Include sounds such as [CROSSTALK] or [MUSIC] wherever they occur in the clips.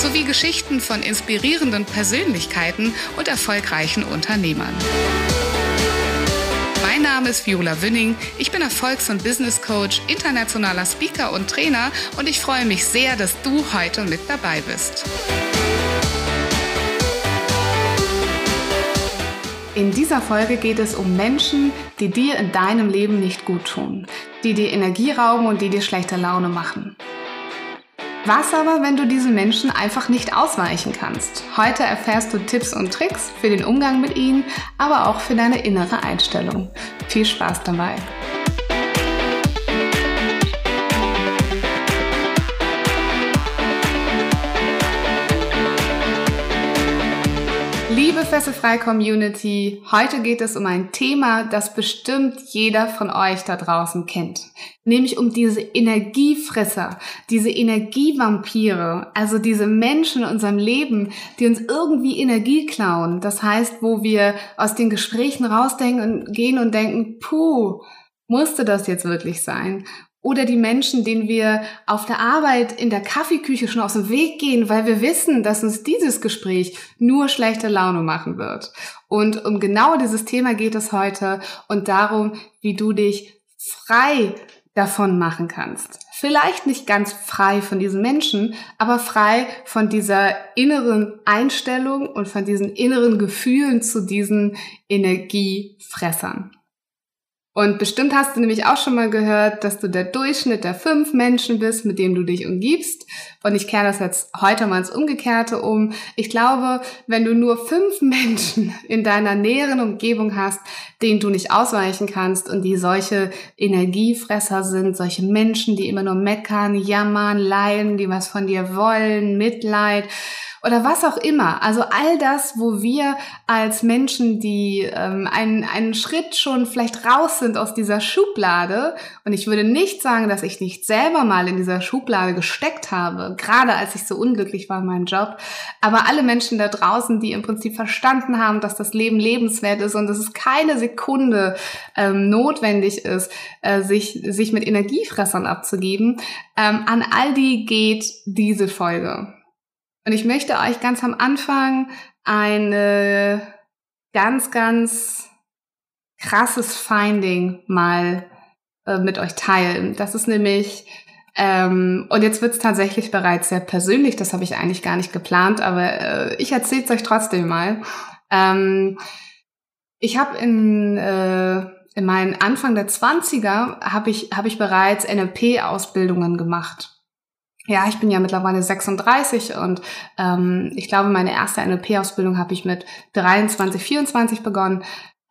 sowie Geschichten von inspirierenden Persönlichkeiten und erfolgreichen Unternehmern. Mein Name ist Viola Wünning. Ich bin Erfolgs- und Business Coach, internationaler Speaker und Trainer und ich freue mich sehr, dass du heute mit dabei bist. In dieser Folge geht es um Menschen, die dir in deinem Leben nicht gut tun, die dir Energie rauben und die dir schlechte Laune machen. Was aber, wenn du diesen Menschen einfach nicht ausweichen kannst? Heute erfährst du Tipps und Tricks für den Umgang mit ihnen, aber auch für deine innere Einstellung. Viel Spaß dabei! Liebe Fesselfrei Community, heute geht es um ein Thema, das bestimmt jeder von euch da draußen kennt. Nämlich um diese Energiefresser, diese Energievampire, also diese Menschen in unserem Leben, die uns irgendwie Energie klauen. Das heißt, wo wir aus den Gesprächen rausdenken und gehen und denken, puh, musste das jetzt wirklich sein? Oder die Menschen, denen wir auf der Arbeit in der Kaffeeküche schon aus dem Weg gehen, weil wir wissen, dass uns dieses Gespräch nur schlechte Laune machen wird. Und um genau dieses Thema geht es heute und darum, wie du dich frei davon machen kannst. Vielleicht nicht ganz frei von diesen Menschen, aber frei von dieser inneren Einstellung und von diesen inneren Gefühlen zu diesen Energiefressern. Und bestimmt hast du nämlich auch schon mal gehört, dass du der Durchschnitt der fünf Menschen bist, mit denen du dich umgibst. Und ich kehre das jetzt heute mal ins Umgekehrte um. Ich glaube, wenn du nur fünf [LAUGHS] Menschen in deiner näheren Umgebung hast, denen du nicht ausweichen kannst und die solche Energiefresser sind, solche Menschen, die immer nur meckern, jammern, leiden, die was von dir wollen, Mitleid, oder was auch immer. Also all das, wo wir als Menschen, die ähm, einen, einen Schritt schon vielleicht raus sind aus dieser Schublade, und ich würde nicht sagen, dass ich nicht selber mal in dieser Schublade gesteckt habe, gerade als ich so unglücklich war in meinem Job, aber alle Menschen da draußen, die im Prinzip verstanden haben, dass das Leben lebenswert ist und dass es keine Sekunde ähm, notwendig ist, äh, sich, sich mit Energiefressern abzugeben, ähm, an all die geht diese Folge. Und ich möchte euch ganz am Anfang eine ganz, ganz krasses Finding mal äh, mit euch teilen. Das ist nämlich, ähm, und jetzt wird es tatsächlich bereits sehr persönlich, das habe ich eigentlich gar nicht geplant, aber äh, ich erzähle es euch trotzdem mal. Ähm, ich habe in, äh, in meinen Anfang der 20er habe ich, hab ich bereits NLP-Ausbildungen gemacht. Ja, ich bin ja mittlerweile 36 und ähm, ich glaube, meine erste NLP-Ausbildung habe ich mit 23, 24 begonnen.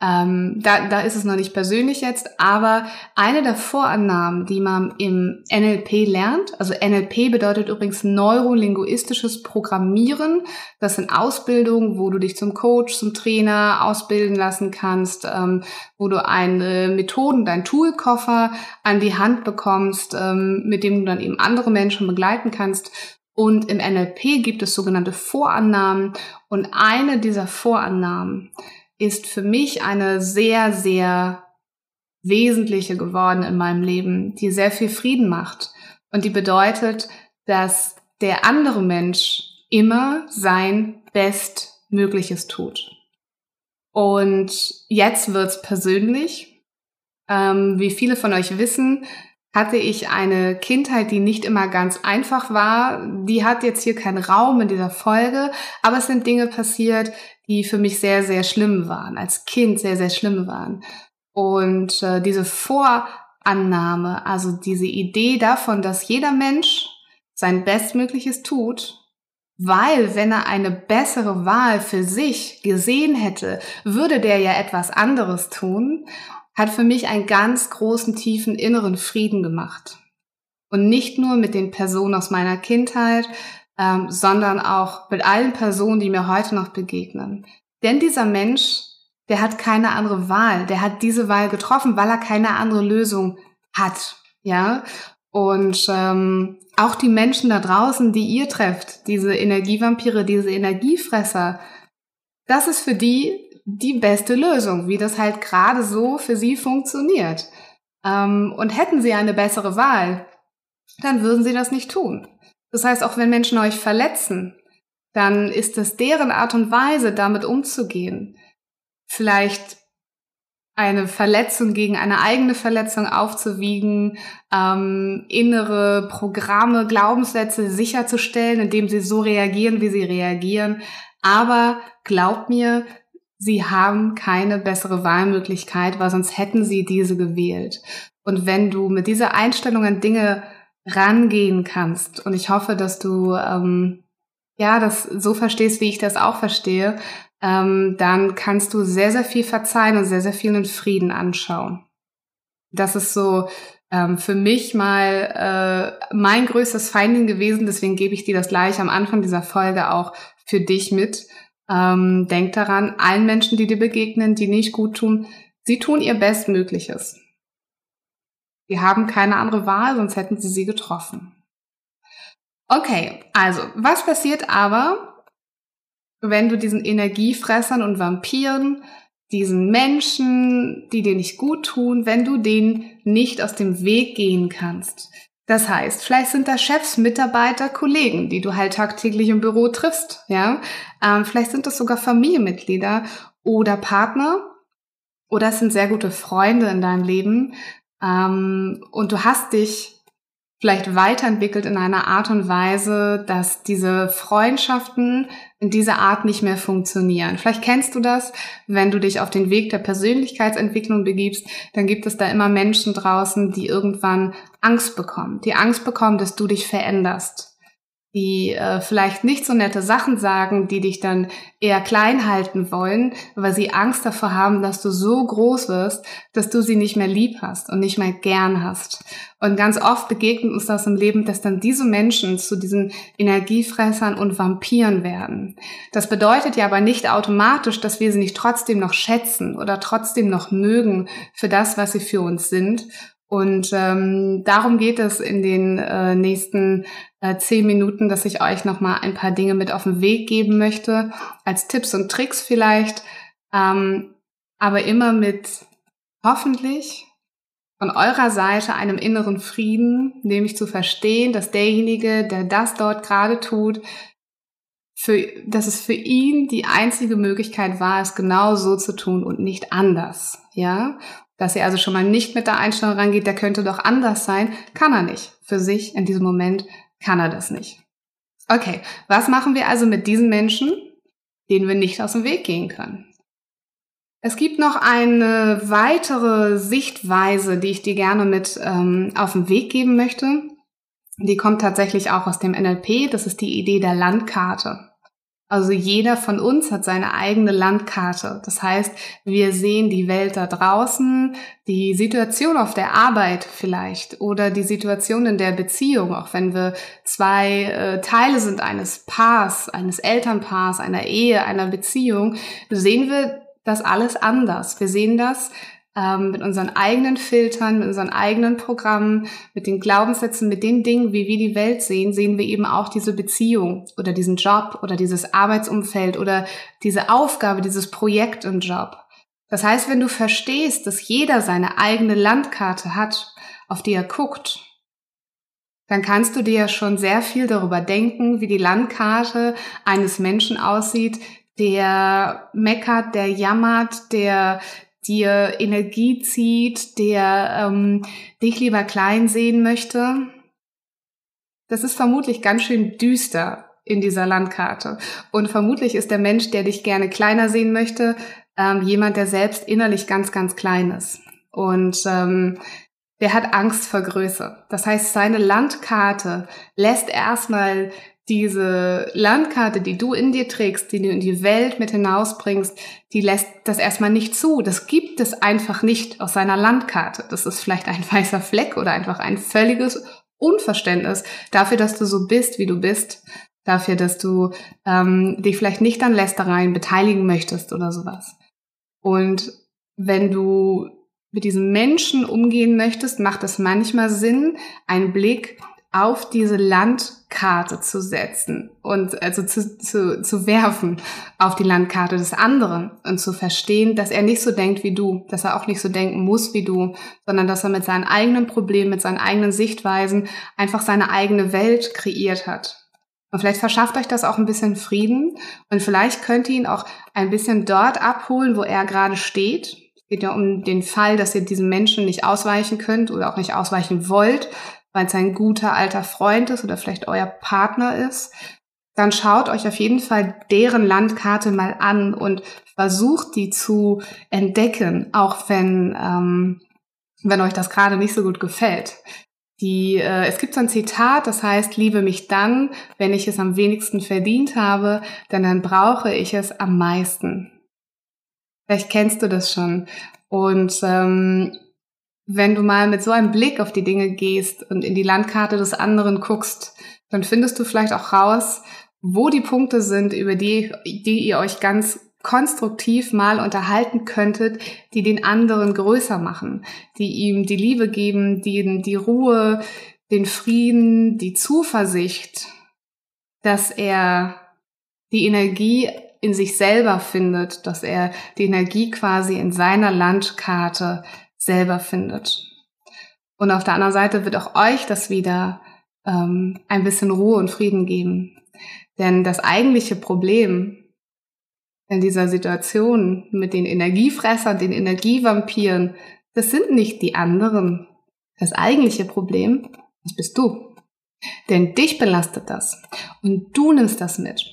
Ähm, da, da ist es noch nicht persönlich jetzt, aber eine der Vorannahmen, die man im NLP lernt, also NLP bedeutet übrigens neurolinguistisches Programmieren. Das sind Ausbildungen, wo du dich zum Coach, zum Trainer ausbilden lassen kannst, ähm, wo du eine Methoden, dein Toolkoffer an die Hand bekommst, ähm, mit dem du dann eben andere Menschen begleiten kannst. Und im NLP gibt es sogenannte Vorannahmen und eine dieser Vorannahmen ist für mich eine sehr, sehr wesentliche geworden in meinem Leben, die sehr viel Frieden macht. Und die bedeutet, dass der andere Mensch immer sein Bestmögliches tut. Und jetzt wird's persönlich. Ähm, wie viele von euch wissen, hatte ich eine Kindheit, die nicht immer ganz einfach war. Die hat jetzt hier keinen Raum in dieser Folge, aber es sind Dinge passiert, die für mich sehr, sehr schlimm waren, als Kind sehr, sehr schlimm waren. Und äh, diese Vorannahme, also diese Idee davon, dass jeder Mensch sein Bestmögliches tut, weil wenn er eine bessere Wahl für sich gesehen hätte, würde der ja etwas anderes tun, hat für mich einen ganz großen, tiefen inneren Frieden gemacht. Und nicht nur mit den Personen aus meiner Kindheit, ähm, sondern auch mit allen Personen, die mir heute noch begegnen. Denn dieser Mensch, der hat keine andere Wahl. Der hat diese Wahl getroffen, weil er keine andere Lösung hat. Ja. Und ähm, auch die Menschen da draußen, die ihr trefft, diese Energievampire, diese Energiefresser, das ist für die die beste Lösung, wie das halt gerade so für sie funktioniert. Ähm, und hätten sie eine bessere Wahl, dann würden sie das nicht tun. Das heißt, auch wenn Menschen euch verletzen, dann ist es deren Art und Weise, damit umzugehen. Vielleicht eine Verletzung gegen eine eigene Verletzung aufzuwiegen, ähm, innere Programme, Glaubenssätze sicherzustellen, indem sie so reagieren, wie sie reagieren. Aber glaubt mir, sie haben keine bessere Wahlmöglichkeit, weil sonst hätten sie diese gewählt. Und wenn du mit dieser Einstellung an Dinge rangehen kannst, und ich hoffe, dass du ähm, ja das so verstehst, wie ich das auch verstehe, ähm, dann kannst du sehr, sehr viel verzeihen und sehr, sehr viel in Frieden anschauen. Das ist so ähm, für mich mal äh, mein größtes Finding gewesen, deswegen gebe ich dir das gleich am Anfang dieser Folge auch für dich mit. Ähm, denk daran, allen Menschen, die dir begegnen, die nicht gut tun, sie tun ihr Bestmögliches. Sie haben keine andere Wahl, sonst hätten sie sie getroffen. Okay, also, was passiert aber, wenn du diesen Energiefressern und Vampiren, diesen Menschen, die dir nicht gut tun, wenn du denen nicht aus dem Weg gehen kannst. Das heißt, vielleicht sind da Chefs, Mitarbeiter, Kollegen, die du halt tagtäglich im Büro triffst, ja. Ähm, vielleicht sind das sogar Familienmitglieder oder Partner oder es sind sehr gute Freunde in deinem Leben. Ähm, und du hast dich vielleicht weiterentwickelt in einer Art und Weise, dass diese Freundschaften in dieser Art nicht mehr funktionieren. Vielleicht kennst du das, wenn du dich auf den Weg der Persönlichkeitsentwicklung begibst, dann gibt es da immer Menschen draußen, die irgendwann Angst bekommen, die Angst bekommen, dass du dich veränderst die äh, vielleicht nicht so nette Sachen sagen, die dich dann eher klein halten wollen, weil sie Angst davor haben, dass du so groß wirst, dass du sie nicht mehr lieb hast und nicht mehr gern hast. Und ganz oft begegnet uns das im Leben, dass dann diese Menschen zu diesen Energiefressern und Vampiren werden. Das bedeutet ja aber nicht automatisch, dass wir sie nicht trotzdem noch schätzen oder trotzdem noch mögen für das, was sie für uns sind und ähm, darum geht es in den äh, nächsten äh, zehn Minuten, dass ich euch nochmal ein paar Dinge mit auf den Weg geben möchte, als Tipps und Tricks vielleicht, ähm, aber immer mit hoffentlich von eurer Seite einem inneren Frieden, nämlich zu verstehen, dass derjenige, der das dort gerade tut, für, dass es für ihn die einzige Möglichkeit war, es genau so zu tun und nicht anders. Ja, dass er also schon mal nicht mit der Einstellung rangeht, der könnte doch anders sein, kann er nicht. Für sich in diesem Moment kann er das nicht. Okay, was machen wir also mit diesen Menschen, denen wir nicht aus dem Weg gehen können? Es gibt noch eine weitere Sichtweise, die ich dir gerne mit ähm, auf den Weg geben möchte. Die kommt tatsächlich auch aus dem NLP. Das ist die Idee der Landkarte. Also jeder von uns hat seine eigene Landkarte. Das heißt, wir sehen die Welt da draußen, die Situation auf der Arbeit vielleicht oder die Situation in der Beziehung, auch wenn wir zwei äh, Teile sind eines Paars, eines Elternpaars, einer Ehe, einer Beziehung, sehen wir das alles anders. Wir sehen das ähm, mit unseren eigenen Filtern, mit unseren eigenen Programmen, mit den Glaubenssätzen, mit den Dingen, wie wir die Welt sehen, sehen wir eben auch diese Beziehung oder diesen Job oder dieses Arbeitsumfeld oder diese Aufgabe, dieses Projekt im Job. Das heißt, wenn du verstehst, dass jeder seine eigene Landkarte hat, auf die er guckt, dann kannst du dir ja schon sehr viel darüber denken, wie die Landkarte eines Menschen aussieht, der meckert, der jammert, der dir Energie zieht, der ähm, dich lieber klein sehen möchte. Das ist vermutlich ganz schön düster in dieser Landkarte. Und vermutlich ist der Mensch, der dich gerne kleiner sehen möchte, ähm, jemand, der selbst innerlich ganz, ganz klein ist. Und ähm, der hat Angst vor Größe. Das heißt, seine Landkarte lässt erstmal diese Landkarte, die du in dir trägst, die du in die Welt mit hinausbringst, die lässt das erstmal nicht zu. Das gibt es einfach nicht aus seiner Landkarte. Das ist vielleicht ein [LAUGHS] weißer Fleck oder einfach ein völliges Unverständnis dafür, dass du so bist, wie du bist, dafür, dass du ähm, dich vielleicht nicht an Lästereien beteiligen möchtest oder sowas. Und wenn du mit diesem Menschen umgehen möchtest, macht es manchmal Sinn, einen Blick auf diese Landkarte zu setzen und also zu, zu, zu werfen auf die Landkarte des anderen und zu verstehen, dass er nicht so denkt wie du, dass er auch nicht so denken muss wie du, sondern dass er mit seinen eigenen Problemen, mit seinen eigenen Sichtweisen einfach seine eigene Welt kreiert hat. Und vielleicht verschafft euch das auch ein bisschen Frieden und vielleicht könnt ihr ihn auch ein bisschen dort abholen, wo er gerade steht. Es geht ja um den Fall, dass ihr diesem Menschen nicht ausweichen könnt oder auch nicht ausweichen wollt, weil es ein guter alter Freund ist oder vielleicht euer Partner ist, dann schaut euch auf jeden Fall deren Landkarte mal an und versucht die zu entdecken, auch wenn, ähm, wenn euch das gerade nicht so gut gefällt. Die, äh, es gibt so ein Zitat, das heißt, liebe mich dann, wenn ich es am wenigsten verdient habe, denn dann brauche ich es am meisten. Vielleicht kennst du das schon. Und ähm, wenn du mal mit so einem Blick auf die Dinge gehst und in die Landkarte des anderen guckst, dann findest du vielleicht auch raus, wo die Punkte sind, über die, die ihr euch ganz konstruktiv mal unterhalten könntet, die den anderen größer machen, die ihm die Liebe geben, die ihm die Ruhe, den Frieden, die Zuversicht, dass er die Energie in sich selber findet, dass er die Energie quasi in seiner Landkarte selber findet. Und auf der anderen Seite wird auch euch das wieder ähm, ein bisschen Ruhe und Frieden geben. Denn das eigentliche Problem in dieser Situation mit den Energiefressern, den Energievampiren, das sind nicht die anderen. Das eigentliche Problem, das bist du. Denn dich belastet das. Und du nimmst das mit.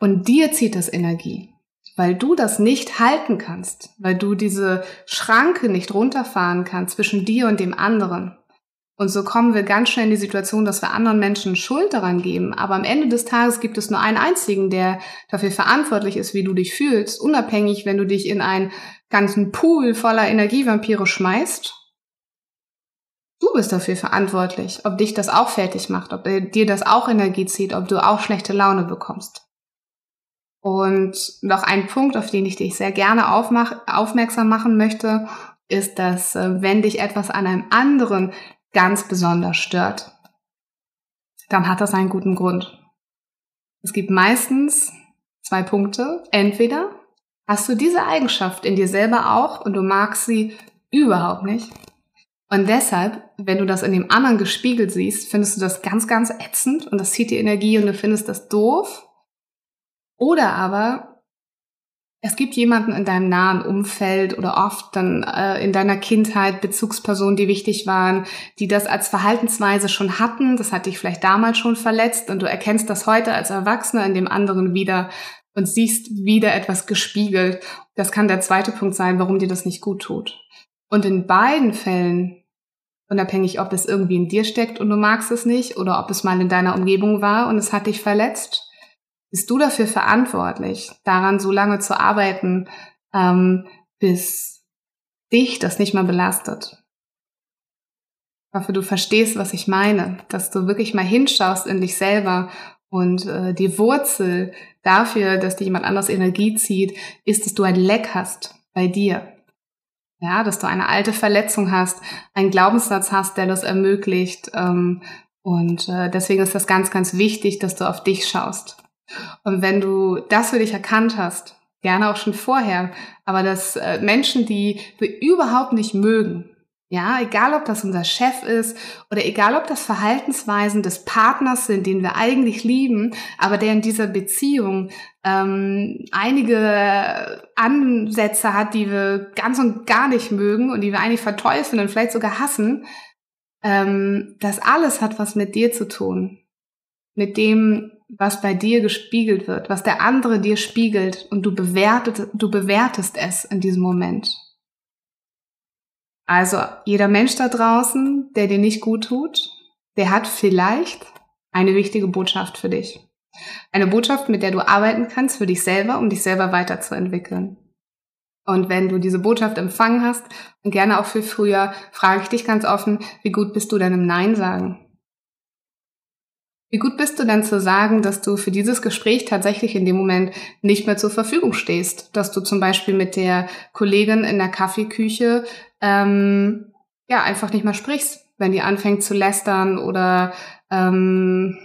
Und dir zieht das Energie weil du das nicht halten kannst, weil du diese Schranke nicht runterfahren kannst zwischen dir und dem anderen. Und so kommen wir ganz schnell in die Situation, dass wir anderen Menschen Schuld daran geben. Aber am Ende des Tages gibt es nur einen einzigen, der dafür verantwortlich ist, wie du dich fühlst, unabhängig, wenn du dich in einen ganzen Pool voller Energievampire schmeißt. Du bist dafür verantwortlich, ob dich das auch fertig macht, ob dir das auch Energie zieht, ob du auch schlechte Laune bekommst. Und noch ein Punkt, auf den ich dich sehr gerne aufmach, aufmerksam machen möchte, ist, dass äh, wenn dich etwas an einem anderen ganz besonders stört, dann hat das einen guten Grund. Es gibt meistens zwei Punkte. Entweder hast du diese Eigenschaft in dir selber auch und du magst sie überhaupt nicht. Und deshalb, wenn du das in dem anderen gespiegelt siehst, findest du das ganz, ganz ätzend und das zieht dir Energie und du findest das doof oder aber es gibt jemanden in deinem nahen Umfeld oder oft dann äh, in deiner Kindheit Bezugspersonen, die wichtig waren, die das als Verhaltensweise schon hatten. Das hat dich vielleicht damals schon verletzt und du erkennst das heute als Erwachsener in dem anderen wieder und siehst wieder etwas gespiegelt. Das kann der zweite Punkt sein, warum dir das nicht gut tut. Und in beiden Fällen, unabhängig ob es irgendwie in dir steckt und du magst es nicht oder ob es mal in deiner Umgebung war und es hat dich verletzt, bist du dafür verantwortlich, daran so lange zu arbeiten, ähm, bis dich das nicht mehr belastet. Ich hoffe, du verstehst, was ich meine, dass du wirklich mal hinschaust in dich selber und äh, die Wurzel dafür, dass dir jemand anders Energie zieht, ist, dass du ein Leck hast bei dir. Ja, dass du eine alte Verletzung hast, einen Glaubenssatz hast, der das ermöglicht. Ähm, und äh, deswegen ist das ganz, ganz wichtig, dass du auf dich schaust. Und wenn du das für dich erkannt hast, gerne auch schon vorher, aber dass äh, Menschen, die wir überhaupt nicht mögen, ja, egal ob das unser Chef ist oder egal ob das Verhaltensweisen des Partners sind, den wir eigentlich lieben, aber der in dieser Beziehung ähm, einige Ansätze hat, die wir ganz und gar nicht mögen und die wir eigentlich verteufeln und vielleicht sogar hassen, ähm, das alles hat was mit dir zu tun. Mit dem, was bei dir gespiegelt wird, was der andere dir spiegelt und du bewertet, du bewertest es in diesem Moment. Also jeder Mensch da draußen, der dir nicht gut tut, der hat vielleicht eine wichtige Botschaft für dich. Eine Botschaft, mit der du arbeiten kannst für dich selber, um dich selber weiterzuentwickeln. Und wenn du diese Botschaft empfangen hast und gerne auch für früher, frage ich dich ganz offen, wie gut bist du denn im Nein sagen? Wie gut bist du denn zu sagen, dass du für dieses Gespräch tatsächlich in dem Moment nicht mehr zur Verfügung stehst? Dass du zum Beispiel mit der Kollegin in der Kaffeeküche ähm, ja einfach nicht mehr sprichst, wenn die anfängt zu lästern oder ähm,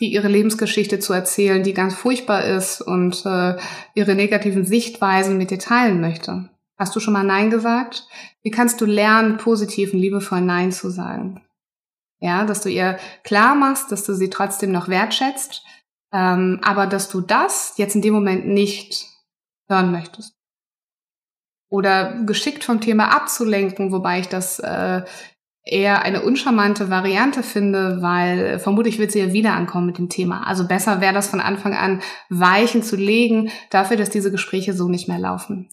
die ihre Lebensgeschichte zu erzählen, die ganz furchtbar ist und äh, ihre negativen Sichtweisen mit dir teilen möchte. Hast du schon mal Nein gesagt? Wie kannst du lernen, positiv und liebevoll Nein zu sagen? Ja, dass du ihr klar machst, dass du sie trotzdem noch wertschätzt, ähm, aber dass du das jetzt in dem Moment nicht hören möchtest. Oder geschickt vom Thema abzulenken, wobei ich das äh, eher eine uncharmante Variante finde, weil vermutlich wird sie ja wieder ankommen mit dem Thema. Also besser wäre das von Anfang an Weichen zu legen dafür, dass diese Gespräche so nicht mehr laufen.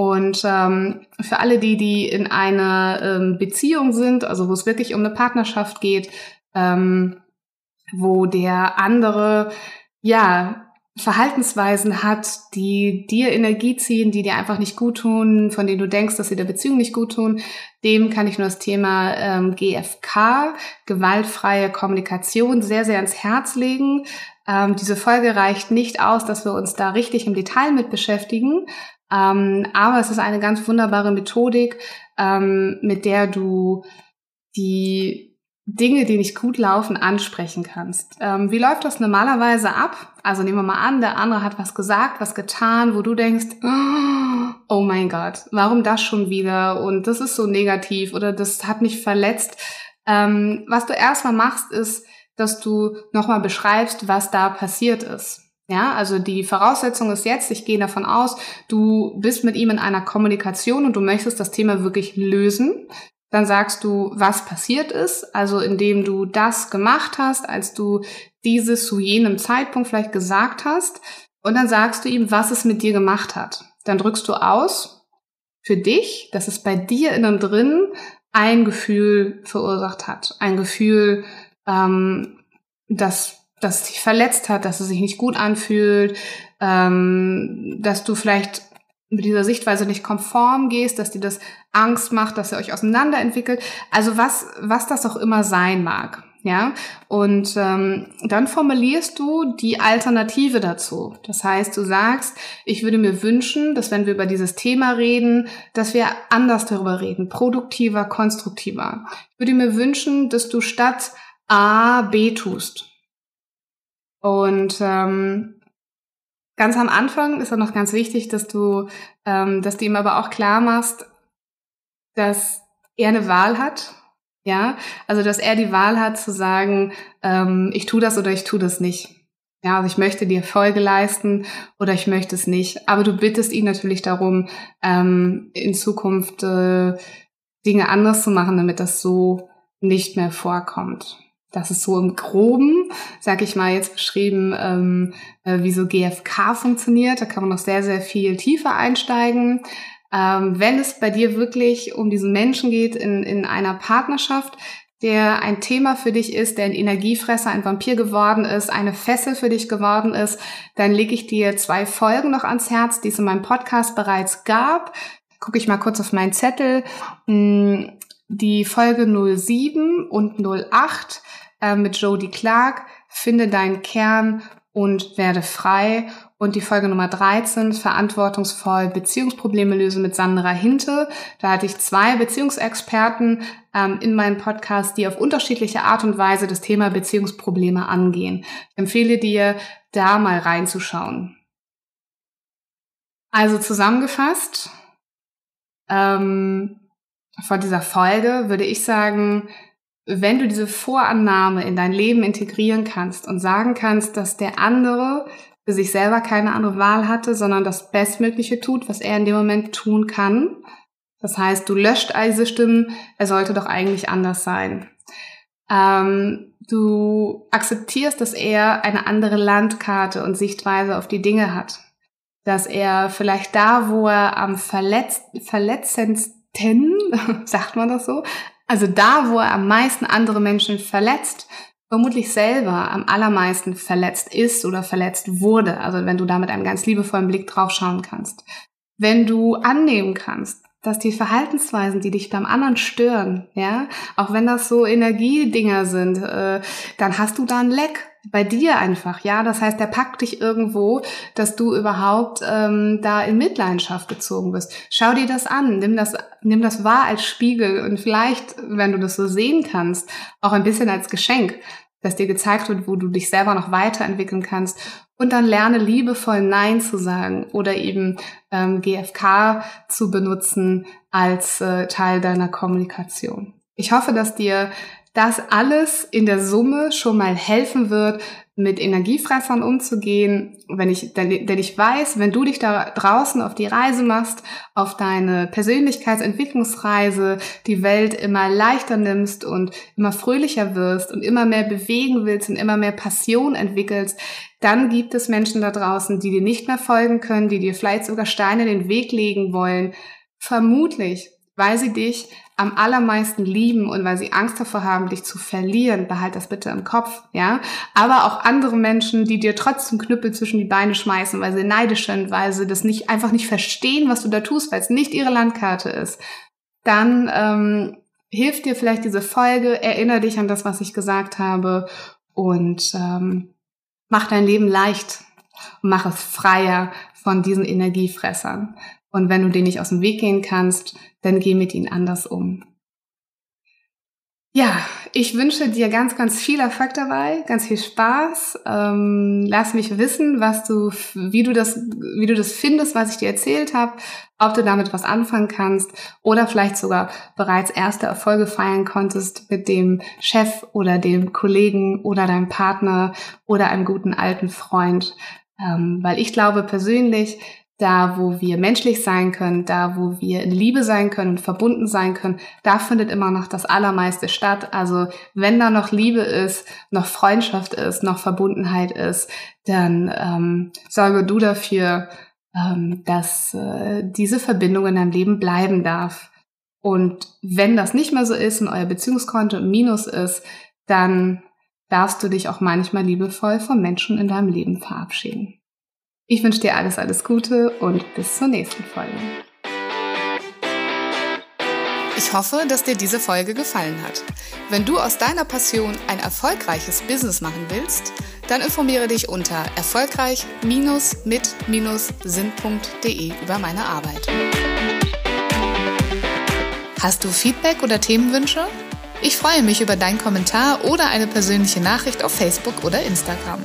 Und ähm, für alle die, die in einer ähm, Beziehung sind, also wo es wirklich um eine Partnerschaft geht, ähm, wo der andere ja Verhaltensweisen hat, die dir Energie ziehen, die dir einfach nicht gut tun, von denen du denkst, dass sie der Beziehung nicht gut tun, dem kann ich nur das Thema ähm, GFK, gewaltfreie Kommunikation, sehr, sehr ans Herz legen. Ähm, diese Folge reicht nicht aus, dass wir uns da richtig im Detail mit beschäftigen, ähm, aber es ist eine ganz wunderbare Methodik, ähm, mit der du die Dinge, die nicht gut laufen, ansprechen kannst. Ähm, wie läuft das normalerweise ab? Also nehmen wir mal an, der andere hat was gesagt, was getan, wo du denkst, oh mein Gott, warum das schon wieder? Und das ist so negativ oder das hat mich verletzt. Ähm, was du erstmal machst, ist, dass du nochmal beschreibst, was da passiert ist. Ja, also die Voraussetzung ist jetzt, ich gehe davon aus, du bist mit ihm in einer Kommunikation und du möchtest das Thema wirklich lösen. Dann sagst du, was passiert ist, also indem du das gemacht hast, als du dieses zu jenem Zeitpunkt vielleicht gesagt hast. Und dann sagst du ihm, was es mit dir gemacht hat. Dann drückst du aus für dich, dass es bei dir innen drin ein Gefühl verursacht hat. Ein Gefühl, ähm, das, das dich verletzt hat, dass es sich nicht gut anfühlt, ähm, dass du vielleicht mit dieser Sichtweise nicht konform gehst, dass dir das Angst macht, dass ihr euch auseinanderentwickelt. Also was, was das auch immer sein mag. Ja, und ähm, dann formulierst du die Alternative dazu. Das heißt, du sagst, ich würde mir wünschen, dass wenn wir über dieses Thema reden, dass wir anders darüber reden, produktiver, konstruktiver. Ich würde mir wünschen, dass du statt A B tust. Und ähm, Ganz am Anfang ist auch noch ganz wichtig, dass du, ähm, dass du ihm aber auch klar machst, dass er eine Wahl hat. Ja, also dass er die Wahl hat zu sagen, ähm, ich tue das oder ich tue das nicht. Ja, also ich möchte dir Folge leisten oder ich möchte es nicht. Aber du bittest ihn natürlich darum, ähm, in Zukunft äh, Dinge anders zu machen, damit das so nicht mehr vorkommt. Das ist so im Groben, sag ich mal, jetzt beschrieben, ähm, äh, wie so GFK funktioniert. Da kann man noch sehr, sehr viel tiefer einsteigen. Ähm, wenn es bei dir wirklich um diesen Menschen geht in, in einer Partnerschaft, der ein Thema für dich ist, der ein Energiefresser, ein Vampir geworden ist, eine Fessel für dich geworden ist, dann lege ich dir zwei Folgen noch ans Herz, die es in meinem Podcast bereits gab. Gucke ich mal kurz auf meinen Zettel. Hm, die Folge 07 und 08 äh, mit Jodie Clark, Finde deinen Kern und werde frei. Und die Folge Nummer 13, verantwortungsvoll Beziehungsprobleme lösen mit Sandra Hinte. Da hatte ich zwei Beziehungsexperten ähm, in meinem Podcast, die auf unterschiedliche Art und Weise das Thema Beziehungsprobleme angehen. Ich empfehle dir, da mal reinzuschauen. Also zusammengefasst, ähm, vor dieser Folge würde ich sagen, wenn du diese Vorannahme in dein Leben integrieren kannst und sagen kannst, dass der andere für sich selber keine andere Wahl hatte, sondern das Bestmögliche tut, was er in dem Moment tun kann. Das heißt, du löscht all diese Stimmen, er sollte doch eigentlich anders sein. Ähm, du akzeptierst, dass er eine andere Landkarte und Sichtweise auf die Dinge hat. Dass er vielleicht da, wo er am verletzt, verletzendsten, [LAUGHS] sagt man das so, also da, wo er am meisten andere Menschen verletzt, vermutlich selber am allermeisten verletzt ist oder verletzt wurde. Also wenn du da mit einem ganz liebevollen Blick drauf schauen kannst. Wenn du annehmen kannst, dass die Verhaltensweisen, die dich beim anderen stören, ja, auch wenn das so Energiedinger sind, äh, dann hast du da ein Leck bei dir einfach, ja. Das heißt, der packt dich irgendwo, dass du überhaupt ähm, da in Mitleidenschaft gezogen bist. Schau dir das an, nimm das, nimm das wahr als Spiegel und vielleicht, wenn du das so sehen kannst, auch ein bisschen als Geschenk, dass dir gezeigt wird, wo du dich selber noch weiterentwickeln kannst. Und dann lerne liebevoll Nein zu sagen oder eben ähm, GFK zu benutzen als äh, Teil deiner Kommunikation. Ich hoffe, dass dir das alles in der Summe schon mal helfen wird, mit Energiefressern umzugehen, wenn ich, denn, ich weiß, wenn du dich da draußen auf die Reise machst, auf deine Persönlichkeitsentwicklungsreise, die Welt immer leichter nimmst und immer fröhlicher wirst und immer mehr bewegen willst und immer mehr Passion entwickelst, dann gibt es Menschen da draußen, die dir nicht mehr folgen können, die dir vielleicht sogar Steine in den Weg legen wollen. Vermutlich, weil sie dich am allermeisten lieben und weil sie Angst davor haben, dich zu verlieren, behalt das bitte im Kopf, ja. Aber auch andere Menschen, die dir trotzdem Knüppel zwischen die Beine schmeißen, weil sie neidisch sind, weil sie das nicht einfach nicht verstehen, was du da tust, weil es nicht ihre Landkarte ist, dann ähm, hilft dir vielleicht diese Folge, erinnere dich an das, was ich gesagt habe und ähm, mach dein Leben leicht und mach es freier von diesen Energiefressern. Und wenn du denen nicht aus dem Weg gehen kannst, dann geh mit ihnen anders um. Ja, ich wünsche dir ganz, ganz viel Erfolg dabei, ganz viel Spaß. Ähm, lass mich wissen, was du, wie du das, wie du das findest, was ich dir erzählt habe, ob du damit was anfangen kannst oder vielleicht sogar bereits erste Erfolge feiern konntest mit dem Chef oder dem Kollegen oder deinem Partner oder einem guten alten Freund. Ähm, weil ich glaube persönlich, da wo wir menschlich sein können, da wo wir in Liebe sein können und verbunden sein können, da findet immer noch das Allermeiste statt. Also wenn da noch Liebe ist, noch Freundschaft ist, noch Verbundenheit ist, dann ähm, sorge du dafür, ähm, dass äh, diese Verbindung in deinem Leben bleiben darf. Und wenn das nicht mehr so ist und euer Beziehungskonto im Minus ist, dann darfst du dich auch manchmal liebevoll von Menschen in deinem Leben verabschieden. Ich wünsche dir alles, alles Gute und bis zur nächsten Folge. Ich hoffe, dass dir diese Folge gefallen hat. Wenn du aus deiner Passion ein erfolgreiches Business machen willst, dann informiere dich unter erfolgreich-mit-sinn.de über meine Arbeit. Hast du Feedback oder Themenwünsche? Ich freue mich über deinen Kommentar oder eine persönliche Nachricht auf Facebook oder Instagram.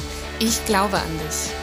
Ich glaube an dich.